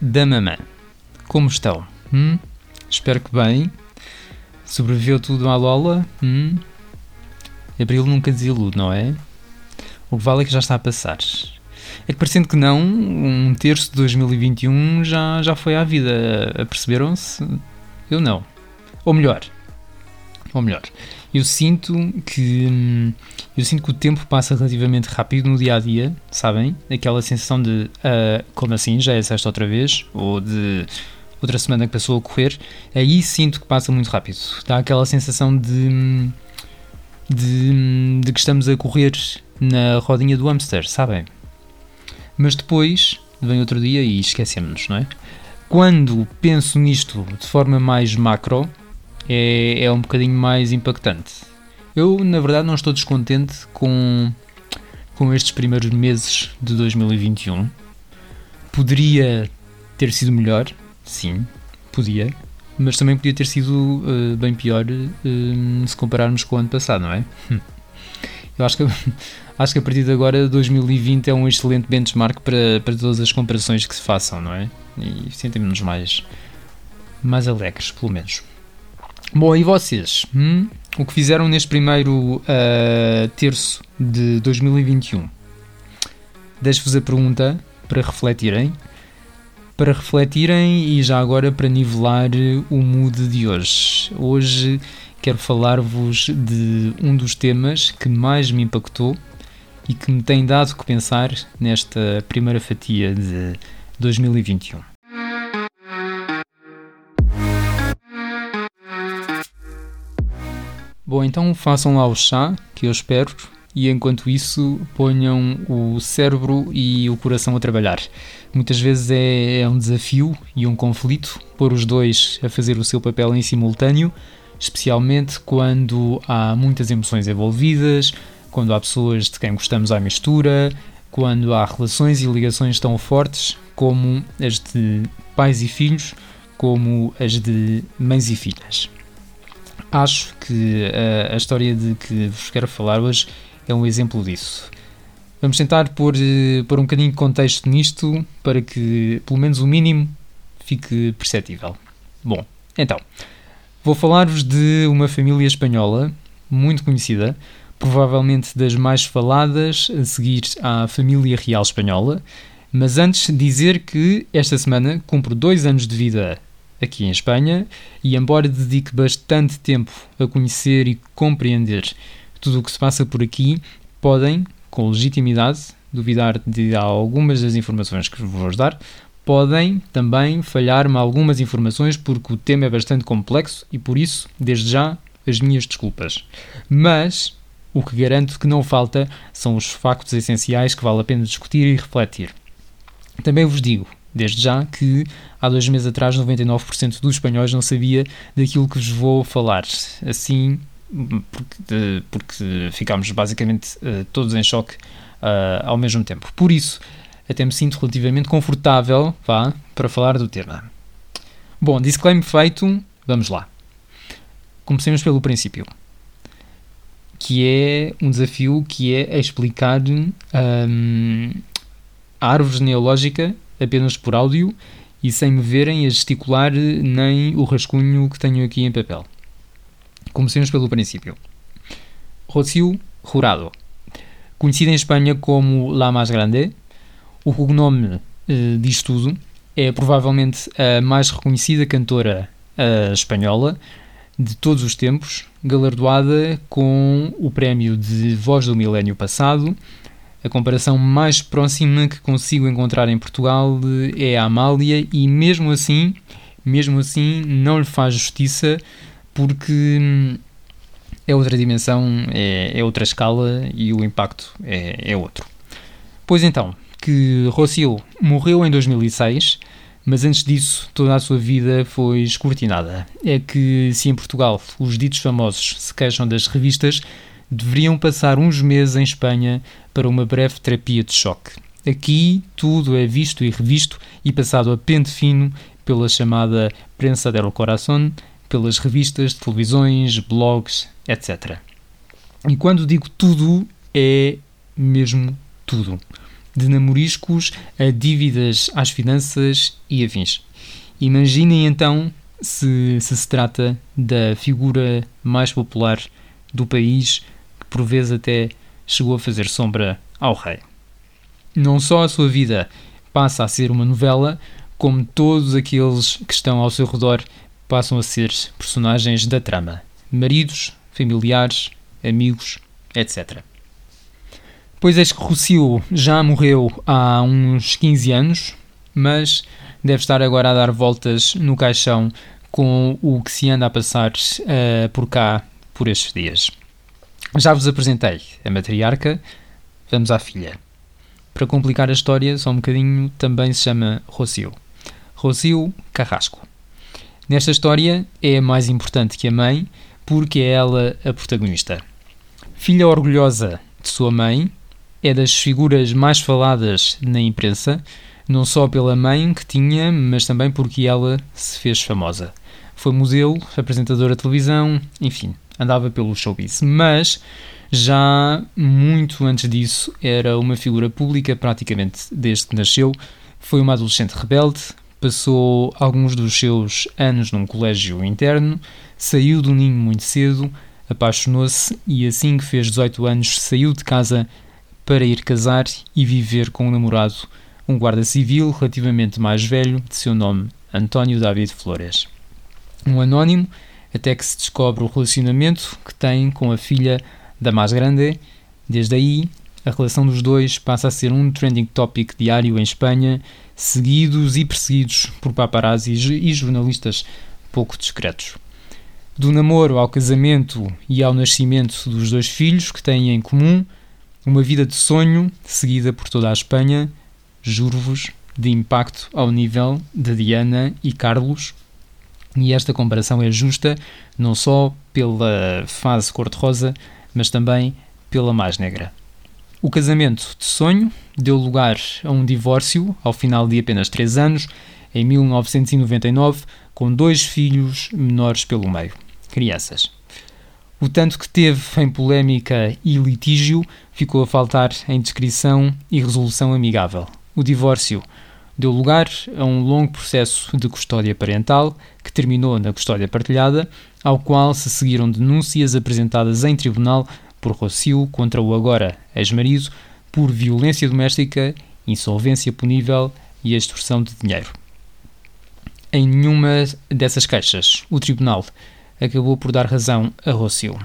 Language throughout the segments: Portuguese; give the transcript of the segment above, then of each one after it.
da mamã. Como estão? Hum? Espero que bem. Sobreviveu tudo à Lola? Hum? Abril nunca desilude, não é? O que vale é que já está a passar. É que parecendo que não, um terço de 2021 já, já foi à vida. Aperceberam-se? Eu não. Ou melhor. Ou melhor. Eu sinto que hum, eu sinto que o tempo passa relativamente rápido no dia a dia, sabem? Aquela sensação de uh, como assim, já é sexta outra vez, ou de outra semana que passou a correr, aí sinto que passa muito rápido. Dá aquela sensação de, hum, de, hum, de que estamos a correr na rodinha do hamster, sabem? Mas depois vem outro dia e esquecemos-nos, não é? Quando penso nisto de forma mais macro, é, é um bocadinho mais impactante. Eu, na verdade, não estou descontente com, com estes primeiros meses de 2021. Poderia ter sido melhor, sim, podia, mas também podia ter sido uh, bem pior uh, se compararmos com o ano passado, não é? Eu acho que, acho que a partir de agora 2020 é um excelente benchmark para, para todas as comparações que se façam, não é? E sentimos-nos mais, mais alegres, pelo menos. Bom, e vocês? Hum? O que fizeram neste primeiro uh, terço de 2021? Deixo-vos a pergunta para refletirem. Para refletirem e já agora para nivelar o mood de hoje. Hoje quero falar-vos de um dos temas que mais me impactou e que me tem dado que pensar nesta primeira fatia de 2021. Bom, então façam lá o chá, que eu espero, e enquanto isso ponham o cérebro e o coração a trabalhar. Muitas vezes é, é um desafio e um conflito pôr os dois a fazer o seu papel em simultâneo, especialmente quando há muitas emoções envolvidas, quando há pessoas de quem gostamos à mistura, quando há relações e ligações tão fortes como as de pais e filhos, como as de mães e filhas acho que a, a história de que vos quero falar hoje é um exemplo disso. Vamos tentar pôr, eh, pôr um bocadinho de contexto nisto para que, pelo menos o mínimo, fique perceptível. Bom, então, vou falar-vos de uma família espanhola muito conhecida, provavelmente das mais faladas a seguir à família real espanhola, mas antes dizer que esta semana cumpro dois anos de vida aqui em Espanha, e embora dedique bastante tempo a conhecer e compreender tudo o que se passa por aqui, podem, com legitimidade, duvidar de algumas das informações que vos vou dar, podem também falhar-me algumas informações porque o tema é bastante complexo e por isso, desde já, as minhas desculpas. Mas o que garanto que não falta são os factos essenciais que vale a pena discutir e refletir. Também vos digo, Desde já que há dois meses atrás 99% dos espanhóis não sabia daquilo que vos vou falar. Assim, porque, porque ficámos basicamente uh, todos em choque uh, ao mesmo tempo. Por isso, até me sinto relativamente confortável vá, para falar do tema. Bom, disclaimer feito, vamos lá. Comecemos pelo princípio, que é um desafio que é explicar um, a árvore genealógica apenas por áudio e sem me verem a gesticular nem o rascunho que tenho aqui em papel. Comecemos pelo princípio. Rocío Jurado. Conhecida em Espanha como La Mais Grande, o cognome eh, diz tudo. É provavelmente a mais reconhecida cantora uh, espanhola de todos os tempos, galardoada com o prémio de Voz do Milénio Passado a comparação mais próxima que consigo encontrar em Portugal é a Amália e mesmo assim, mesmo assim não lhe faz justiça porque hum, é outra dimensão, é, é outra escala e o impacto é, é outro. Pois então, que Rocio morreu em 2006, mas antes disso toda a sua vida foi escrutinada. É que se em Portugal os ditos famosos se queixam das revistas, deveriam passar uns meses em Espanha para uma breve terapia de choque. Aqui tudo é visto e revisto e passado a pente fino pela chamada prensa del corazón, pelas revistas, televisões, blogs, etc. E quando digo tudo, é mesmo tudo. de namoriscos a dívidas às finanças e afins. Imaginem então se, se se trata da figura mais popular do país, que por vezes até chegou a fazer sombra ao rei. Não só a sua vida passa a ser uma novela, como todos aqueles que estão ao seu redor passam a ser personagens da trama: maridos, familiares, amigos, etc. Pois é que Rocio já morreu há uns 15 anos, mas deve estar agora a dar voltas no caixão com o que se anda a passar uh, por cá por estes dias. Já vos apresentei a matriarca, vamos à filha. Para complicar a história, só um bocadinho, também se chama Rocio. Rocio Carrasco. Nesta história é mais importante que a mãe, porque é ela a protagonista. Filha orgulhosa de sua mãe, é das figuras mais faladas na imprensa, não só pela mãe que tinha, mas também porque ela se fez famosa. Foi modelo, apresentadora de televisão, enfim, andava pelo showbiz. Mas já muito antes disso era uma figura pública praticamente desde que nasceu. Foi uma adolescente rebelde, passou alguns dos seus anos num colégio interno, saiu do ninho muito cedo, apaixonou-se e assim que fez 18 anos saiu de casa para ir casar e viver com um namorado, um guarda civil relativamente mais velho, de seu nome António David Flores. Um anónimo, até que se descobre o relacionamento que tem com a filha da mais grande. Desde aí, a relação dos dois passa a ser um trending topic diário em Espanha, seguidos e perseguidos por paparazzis e jornalistas pouco discretos. Do namoro ao casamento e ao nascimento dos dois filhos que têm em comum, uma vida de sonho, seguida por toda a Espanha, juro-vos, de impacto ao nível de Diana e Carlos. E esta comparação é justa não só pela fase cor-de-rosa, mas também pela mais negra. O casamento de sonho deu lugar a um divórcio ao final de apenas três anos, em 1999, com dois filhos menores pelo meio, crianças. O tanto que teve em polémica e litígio ficou a faltar em descrição e resolução amigável. O divórcio deu lugar a um longo processo de custódia parental que terminou na custódia partilhada, ao qual se seguiram denúncias apresentadas em tribunal por Rocio contra o agora ex-marido por violência doméstica, insolvência punível e extorsão de dinheiro. Em nenhuma dessas queixas, o tribunal acabou por dar razão a Rocio.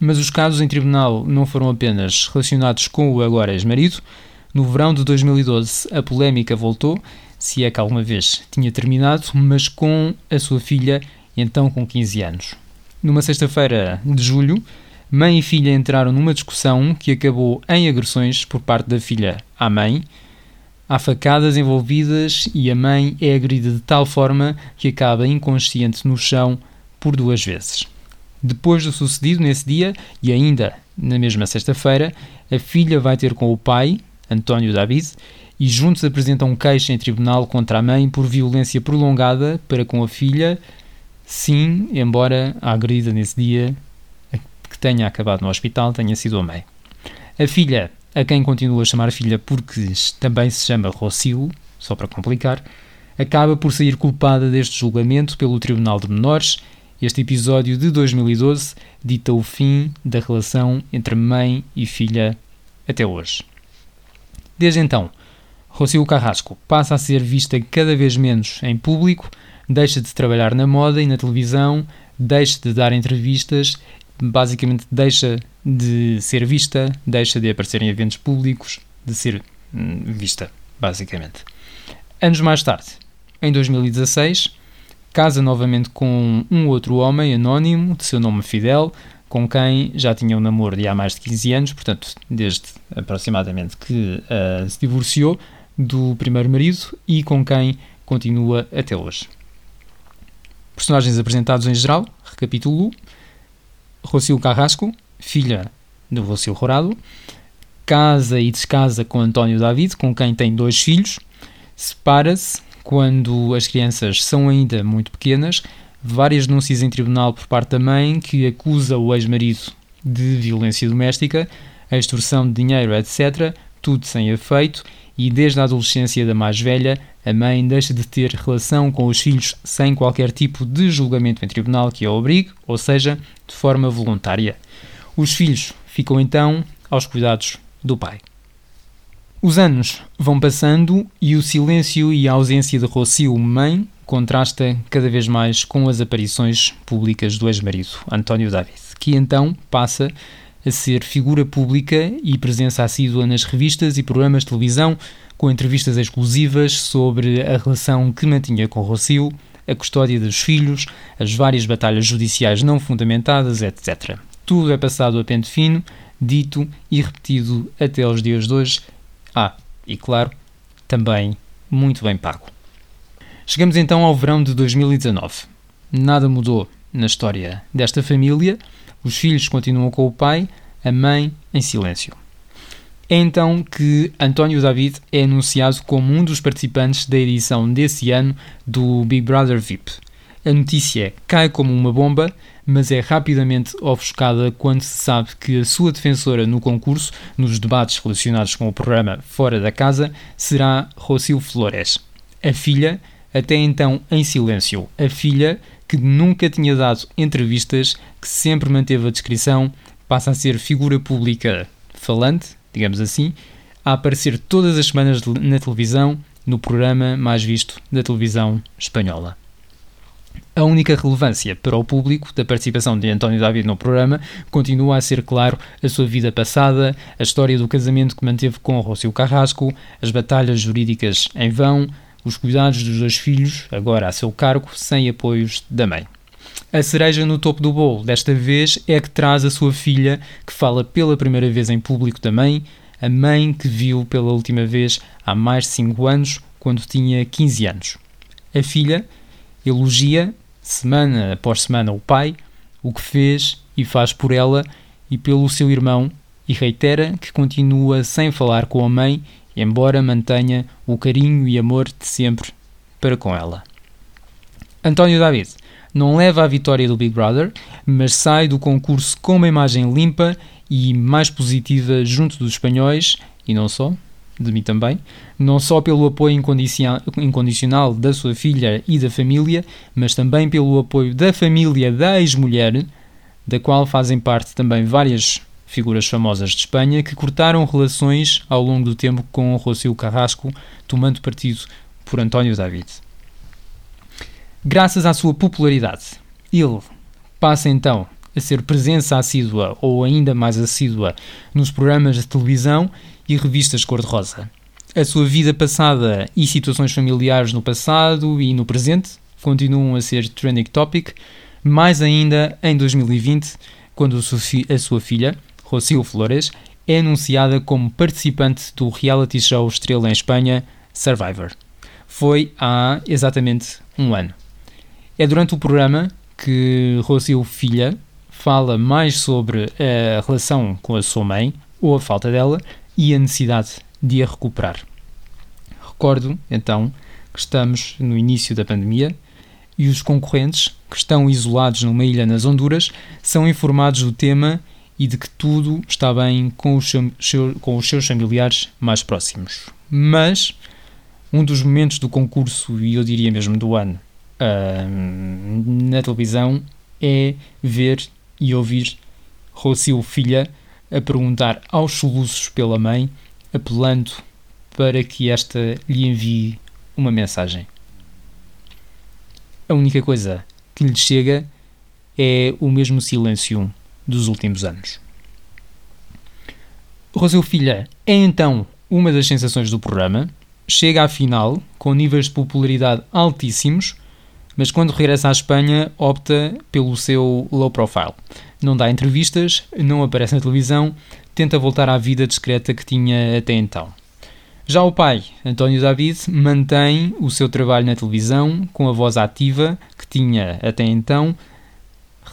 Mas os casos em tribunal não foram apenas relacionados com o agora ex-marido. No verão de 2012, a polémica voltou, se é que alguma vez tinha terminado, mas com a sua filha, então com 15 anos. Numa sexta-feira de julho, mãe e filha entraram numa discussão que acabou em agressões por parte da filha à mãe. Há facadas envolvidas e a mãe é agredida de tal forma que acaba inconsciente no chão por duas vezes. Depois do sucedido nesse dia, e ainda na mesma sexta-feira, a filha vai ter com o pai, António David, e juntos apresentam um queixa em tribunal contra a mãe por violência prolongada para com a filha, sim, embora a agredida nesse dia que tenha acabado no hospital tenha sido a mãe. A filha, a quem continua a chamar filha porque também se chama Rocio, só para complicar, acaba por sair culpada deste julgamento pelo Tribunal de Menores este episódio de 2012 dita o fim da relação entre mãe e filha até hoje. Desde então, Rocio Carrasco passa a ser vista cada vez menos em público, deixa de trabalhar na moda e na televisão, deixa de dar entrevistas, basicamente deixa de ser vista, deixa de aparecer em eventos públicos, de ser hum, vista, basicamente. Anos mais tarde, em 2016, casa novamente com um outro homem anónimo, de seu nome Fidel, com quem já tinha um namoro de há mais de 15 anos, portanto, desde aproximadamente que uh, se divorciou do primeiro marido e com quem continua até hoje. Personagens apresentados em geral, recapitulo: Rocio Carrasco, filha do Rocio Rorado, casa e descasa com António David, com quem tem dois filhos, separa-se quando as crianças são ainda muito pequenas, várias denúncias em tribunal por parte da mãe que acusa o ex-marido de violência doméstica, extorsão de dinheiro, etc. tudo sem efeito e desde a adolescência da mais velha, a mãe deixa de ter relação com os filhos sem qualquer tipo de julgamento em tribunal que a obrigue, ou seja, de forma voluntária. Os filhos ficam então aos cuidados do pai. Os anos vão passando e o silêncio e a ausência de Rocio, mãe, contrasta cada vez mais com as aparições públicas do ex-marido, António David, que então passa a ser figura pública e presença assídua nas revistas e programas de televisão, com entrevistas exclusivas sobre a relação que mantinha com Rocio, a custódia dos filhos, as várias batalhas judiciais não fundamentadas, etc. Tudo é passado a pente fino, dito e repetido até aos dias de hoje. Ah, e claro, também muito bem pago. Chegamos então ao verão de 2019. Nada mudou na história desta família os filhos continuam com o pai, a mãe em silêncio. É então que António David é anunciado como um dos participantes da edição desse ano do Big Brother VIP. A notícia cai como uma bomba, mas é rapidamente ofuscada quando se sabe que a sua defensora no concurso, nos debates relacionados com o programa Fora da Casa, será Rocio Flores, a filha, até então em silêncio, a filha que nunca tinha dado entrevistas, que sempre manteve a descrição, passa a ser figura pública falante, digamos assim, a aparecer todas as semanas na televisão, no programa mais visto da televisão espanhola. A única relevância para o público da participação de António David no programa continua a ser, claro, a sua vida passada, a história do casamento que manteve com Rócio Carrasco, as batalhas jurídicas em vão, os cuidados dos dois filhos, agora a seu cargo, sem apoios da mãe. A cereja no topo do bolo desta vez é que traz a sua filha, que fala pela primeira vez em público mãe, a mãe que viu pela última vez há mais de 5 anos, quando tinha 15 anos. A filha elogia, semana após semana, o pai, o que fez e faz por ela e pelo seu irmão, e reitera que continua sem falar com a mãe embora mantenha o carinho e amor de sempre para com ela. António David não leva a vitória do Big Brother, mas sai do concurso com uma imagem limpa e mais positiva junto dos espanhóis, e não só, de mim também, não só pelo apoio incondicional da sua filha e da família, mas também pelo apoio da família da ex-mulher, da qual fazem parte também várias figuras famosas de Espanha, que cortaram relações ao longo do tempo com Rocio Carrasco, tomando partido por António David. Graças à sua popularidade, ele passa então a ser presença assídua ou ainda mais assídua nos programas de televisão e revistas cor-de-rosa. A sua vida passada e situações familiares no passado e no presente continuam a ser trending topic, mais ainda em 2020, quando a sua filha, Rocio Flores, é anunciada como participante do reality show estrela em Espanha, Survivor. Foi há exatamente um ano. É durante o programa que Rocio Filha fala mais sobre a relação com a sua mãe, ou a falta dela, e a necessidade de a recuperar. Recordo, então, que estamos no início da pandemia e os concorrentes, que estão isolados numa ilha nas Honduras, são informados do tema e de que tudo está bem com os, seu, com os seus familiares mais próximos. Mas um dos momentos do concurso, e eu diria mesmo do ano, uh, na televisão, é ver e ouvir Rocio Filha a perguntar aos soluços pela mãe, apelando para que esta lhe envie uma mensagem. A única coisa que lhe chega é o mesmo silêncio dos últimos anos. Roseu Filha é então uma das sensações do programa, chega à final com níveis de popularidade altíssimos, mas quando regressa à Espanha opta pelo seu low profile. Não dá entrevistas, não aparece na televisão, tenta voltar à vida discreta que tinha até então. Já o pai, António David, mantém o seu trabalho na televisão com a voz ativa que tinha até então,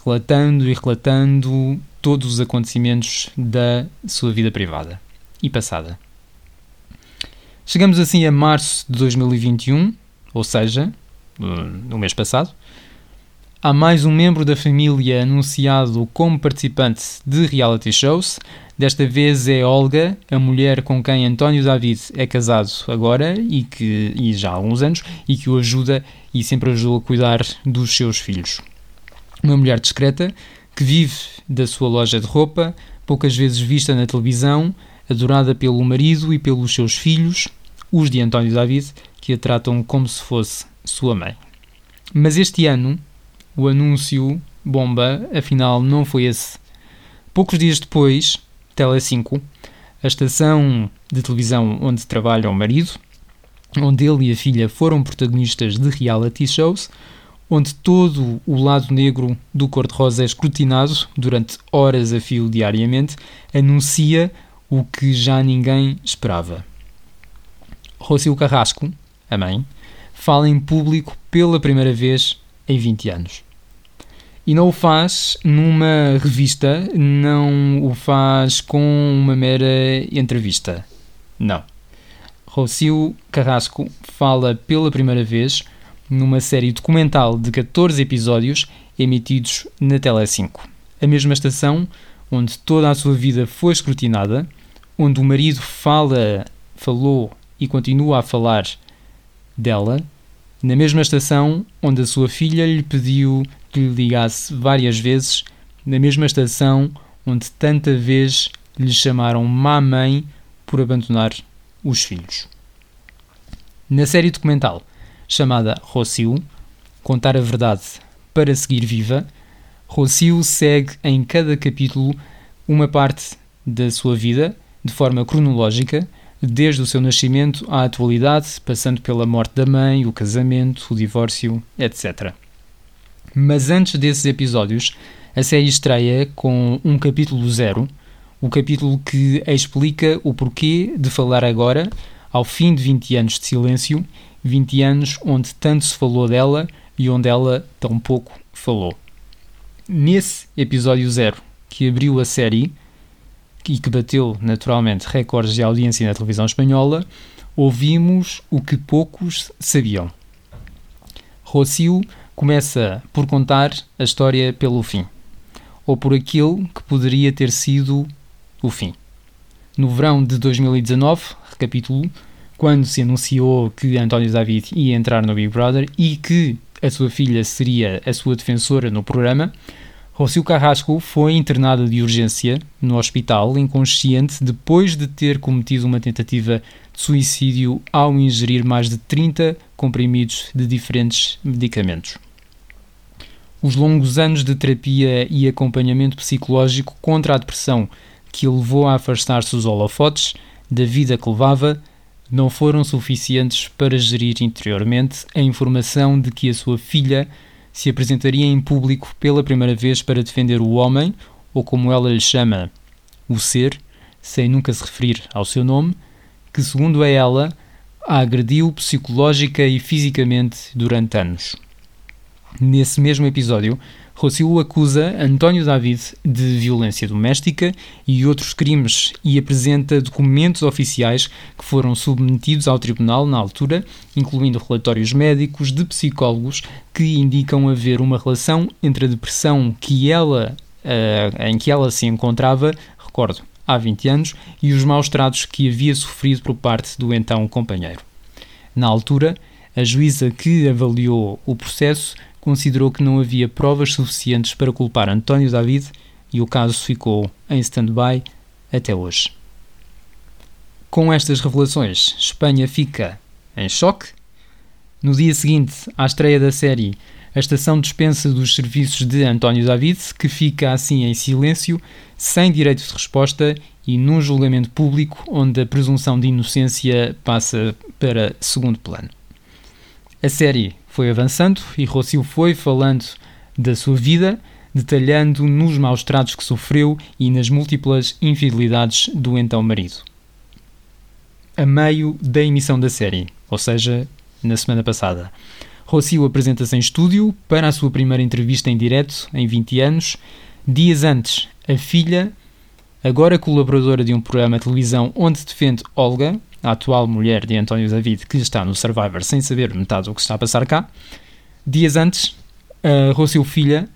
relatando e relatando todos os acontecimentos da sua vida privada e passada. Chegamos assim a março de 2021, ou seja, no mês passado. Há mais um membro da família anunciado como participante de reality shows. Desta vez é Olga, a mulher com quem António David é casado agora e que e já há alguns anos e que o ajuda e sempre ajudou a cuidar dos seus filhos. Uma mulher discreta que vive da sua loja de roupa, poucas vezes vista na televisão, adorada pelo marido e pelos seus filhos, os de António David, que a tratam como se fosse sua mãe. Mas este ano, o anúncio bomba, afinal, não foi esse. Poucos dias depois, Tele 5, a estação de televisão onde trabalha o marido, onde ele e a filha foram protagonistas de reality shows, onde todo o lado negro do cor-de-rosa é escrutinado durante horas a fio diariamente, anuncia o que já ninguém esperava. Rocio Carrasco, a mãe, fala em público pela primeira vez em 20 anos. E não o faz numa revista, não o faz com uma mera entrevista. Não. Rocio Carrasco fala pela primeira vez numa série documental de 14 episódios emitidos na Tele5. A mesma estação onde toda a sua vida foi escrutinada, onde o marido fala, falou e continua a falar dela, na mesma estação onde a sua filha lhe pediu que lhe ligasse várias vezes, na mesma estação onde tanta vez lhe chamaram má mãe por abandonar os filhos. Na série documental chamada Rocio, Contar a Verdade para Seguir Viva, Rocio segue em cada capítulo uma parte da sua vida de forma cronológica, desde o seu nascimento à atualidade, passando pela morte da mãe, o casamento, o divórcio, etc. Mas antes desses episódios, a série estreia com um capítulo zero, o capítulo que explica o porquê de falar agora, ao fim de 20 anos de silêncio, 20 anos onde tanto se falou dela e onde ela tão pouco falou. Nesse episódio zero, que abriu a série, e que bateu naturalmente recordes de audiência na televisão espanhola, ouvimos o que poucos sabiam. Rocio começa por contar a história pelo fim, ou por aquilo que poderia ter sido o fim. No verão de 2019, recapitulo, quando se anunciou que António David ia entrar no Big Brother e que a sua filha seria a sua defensora no programa, Rocio Carrasco foi internada de urgência no hospital, inconsciente, depois de ter cometido uma tentativa de suicídio ao ingerir mais de 30 comprimidos de diferentes medicamentos. Os longos anos de terapia e acompanhamento psicológico contra a depressão que o levou a afastar-se dos holofotes da vida que levava não foram suficientes para gerir interiormente a informação de que a sua filha se apresentaria em público pela primeira vez para defender o homem, ou como ela lhe chama, o ser, sem nunca se referir ao seu nome, que, segundo a ela, a agrediu psicológica e fisicamente durante anos. Nesse mesmo episódio, Rocio acusa António David de violência doméstica e outros crimes e apresenta documentos oficiais que foram submetidos ao tribunal na altura, incluindo relatórios médicos de psicólogos que indicam haver uma relação entre a depressão que ela, uh, em que ela se encontrava, recordo, há 20 anos, e os maus tratos que havia sofrido por parte do então companheiro. Na altura, a juíza que avaliou o processo considerou que não havia provas suficientes para culpar António David e o caso ficou em stand-by até hoje. Com estas revelações, Espanha fica em choque. No dia seguinte à estreia da série, a estação dispensa dos serviços de António David, que fica assim em silêncio, sem direito de resposta e num julgamento público onde a presunção de inocência passa para segundo plano. A série foi avançando e Rocio foi falando da sua vida, detalhando nos maus tratos que sofreu e nas múltiplas infidelidades do então marido. A meio da emissão da série, ou seja, na semana passada, Rocio apresenta-se em estúdio para a sua primeira entrevista em direto em 20 anos. Dias antes, a filha, agora colaboradora de um programa de televisão onde defende Olga, a atual mulher de António David, que está no Survivor sem saber metade do que está a passar cá. Dias antes, a Rocio Filha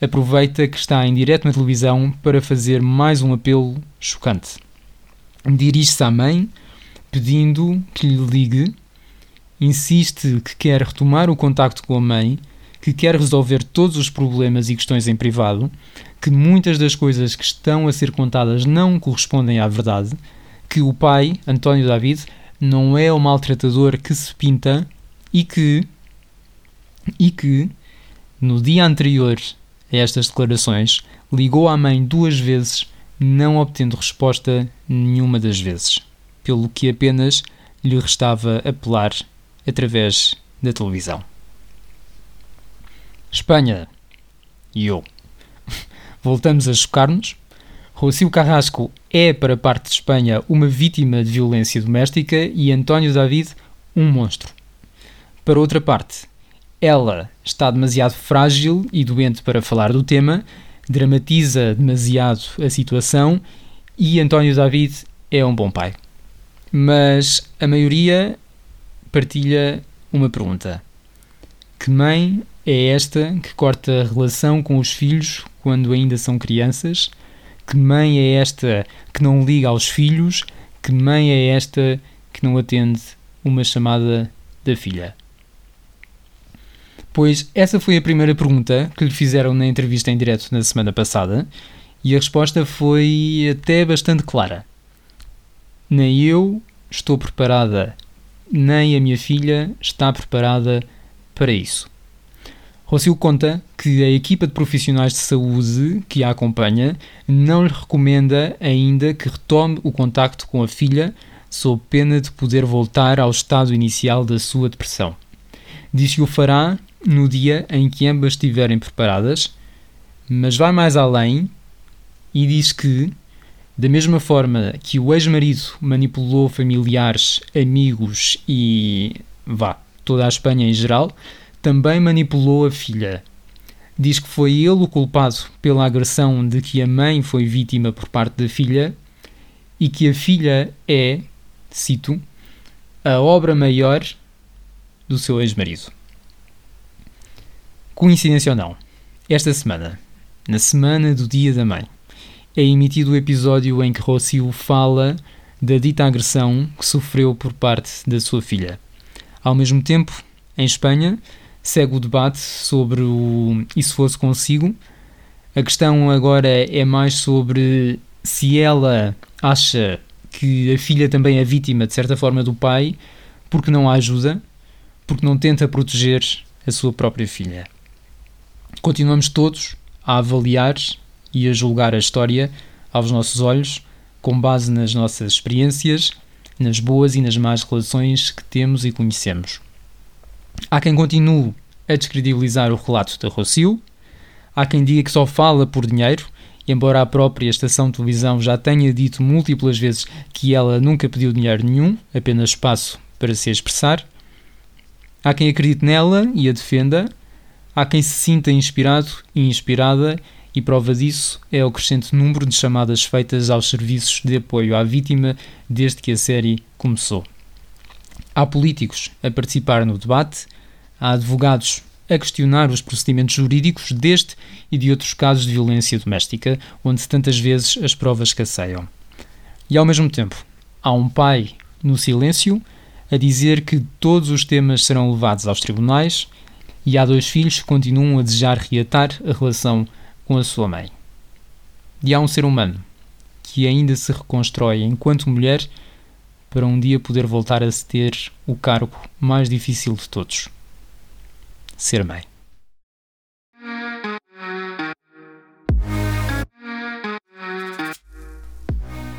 aproveita que está em direto na televisão para fazer mais um apelo chocante. Dirige-se à mãe pedindo que lhe ligue, insiste que quer retomar o contacto com a mãe, que quer resolver todos os problemas e questões em privado, que muitas das coisas que estão a ser contadas não correspondem à verdade, que o pai, António David, não é o maltratador que se pinta e que e que no dia anterior a estas declarações ligou à mãe duas vezes, não obtendo resposta nenhuma das vezes, pelo que apenas lhe restava apelar através da televisão. Espanha e eu. Voltamos a chocar-nos. Rocio Carrasco é, para parte de Espanha, uma vítima de violência doméstica e António David, um monstro. Para outra parte, ela está demasiado frágil e doente para falar do tema, dramatiza demasiado a situação e António David é um bom pai. Mas a maioria partilha uma pergunta: Que mãe é esta que corta a relação com os filhos quando ainda são crianças? Que mãe é esta que não liga aos filhos? Que mãe é esta que não atende uma chamada da filha? Pois essa foi a primeira pergunta que lhe fizeram na entrevista em direto na semana passada e a resposta foi até bastante clara. Nem eu estou preparada, nem a minha filha está preparada para isso. Rocio conta que a equipa de profissionais de saúde que a acompanha não lhe recomenda ainda que retome o contacto com a filha, sob pena de poder voltar ao estado inicial da sua depressão. Diz que o fará no dia em que ambas estiverem preparadas, mas vai mais além e diz que, da mesma forma que o ex-marido manipulou familiares, amigos e vá, toda a Espanha em geral, também manipulou a filha. Diz que foi ele o culpado pela agressão de que a mãe foi vítima por parte da filha e que a filha é, cito, a obra maior do seu ex-marido. Coincidência ou não, esta semana, na semana do Dia da Mãe, é emitido o episódio em que Rocio fala da dita agressão que sofreu por parte da sua filha. Ao mesmo tempo, em Espanha, segue o debate sobre o e se fosse consigo. A questão agora é mais sobre se ela acha que a filha também é vítima, de certa forma, do pai, porque não a ajuda, porque não tenta proteger a sua própria filha continuamos todos a avaliar e a julgar a história aos nossos olhos, com base nas nossas experiências, nas boas e nas más relações que temos e conhecemos. Há quem continue a descredibilizar o relato da Rocio, há quem diga que só fala por dinheiro, embora a própria estação de televisão já tenha dito múltiplas vezes que ela nunca pediu dinheiro nenhum, apenas espaço para se expressar. Há quem acredite nela e a defenda, Há quem se sinta inspirado e inspirada, e prova disso é o crescente número de chamadas feitas aos serviços de apoio à vítima desde que a série começou. Há políticos a participar no debate, há advogados a questionar os procedimentos jurídicos deste e de outros casos de violência doméstica, onde tantas vezes as provas escasseiam. E ao mesmo tempo, há um pai no silêncio a dizer que todos os temas serão levados aos tribunais e há dois filhos que continuam a desejar reatar a relação com a sua mãe. E há um ser humano que ainda se reconstrói enquanto mulher para um dia poder voltar a ter o cargo mais difícil de todos: ser mãe.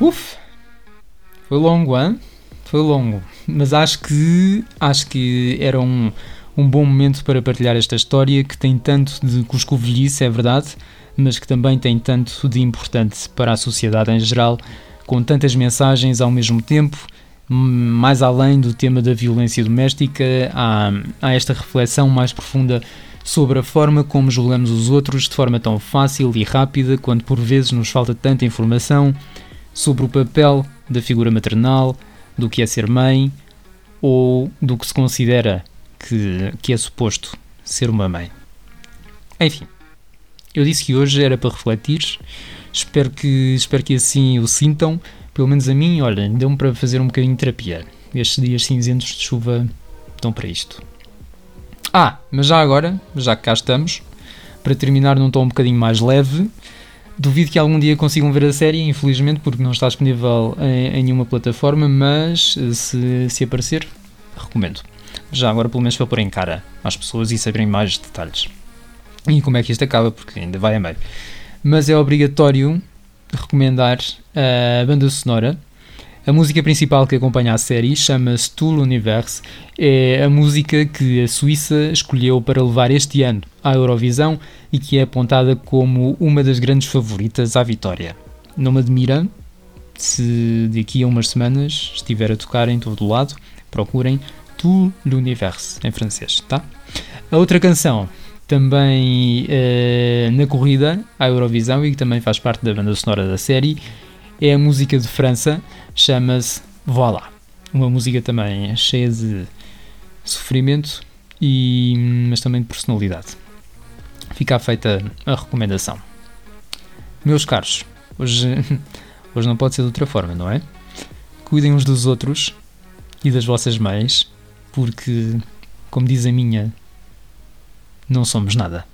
Uf! Foi longo, hein? Foi longo. Mas acho que acho que era um, um bom momento para partilhar esta história que tem tanto de cuscovelhice, é verdade, mas que também tem tanto de importante para a sociedade em geral, com tantas mensagens ao mesmo tempo. Mais além do tema da violência doméstica, há, há esta reflexão mais profunda sobre a forma como julgamos os outros de forma tão fácil e rápida, quando por vezes nos falta tanta informação sobre o papel da figura maternal, do que é ser mãe ou do que se considera que, que é suposto ser uma mãe. Enfim, Eu disse que hoje era para refletir, espero que, espero que assim o sintam. Pelo menos a mim, olha, deu-me para fazer um bocadinho de terapia. Estes dias cinzentos de chuva estão para isto. Ah, mas já agora, já que cá estamos, para terminar num tom um bocadinho mais leve, duvido que algum dia consigam ver a série, infelizmente, porque não está disponível em, em nenhuma plataforma, mas se, se aparecer, recomendo. Já agora, pelo menos, para pôr em cara às pessoas e saberem mais detalhes. E como é que isto acaba, porque ainda vai a meio. Mas é obrigatório recomendar a banda sonora. A música principal que acompanha a série chama-se Tout l'Univers. É a música que a Suíça escolheu para levar este ano à Eurovisão e que é apontada como uma das grandes favoritas à vitória. Não me admira se daqui a umas semanas estiver a tocar em todo o lado. Procurem Tout l'Univers em francês, tá? A outra canção também uh, na corrida à Eurovisão e que também faz parte da banda sonora da série é a música de França, chama-se Voilà. Uma música também cheia de sofrimento, e, mas também de personalidade. Fica feita a recomendação. Meus caros, hoje, hoje não pode ser de outra forma, não é? Cuidem uns dos outros e das vossas mães, porque, como diz a minha, não somos nada.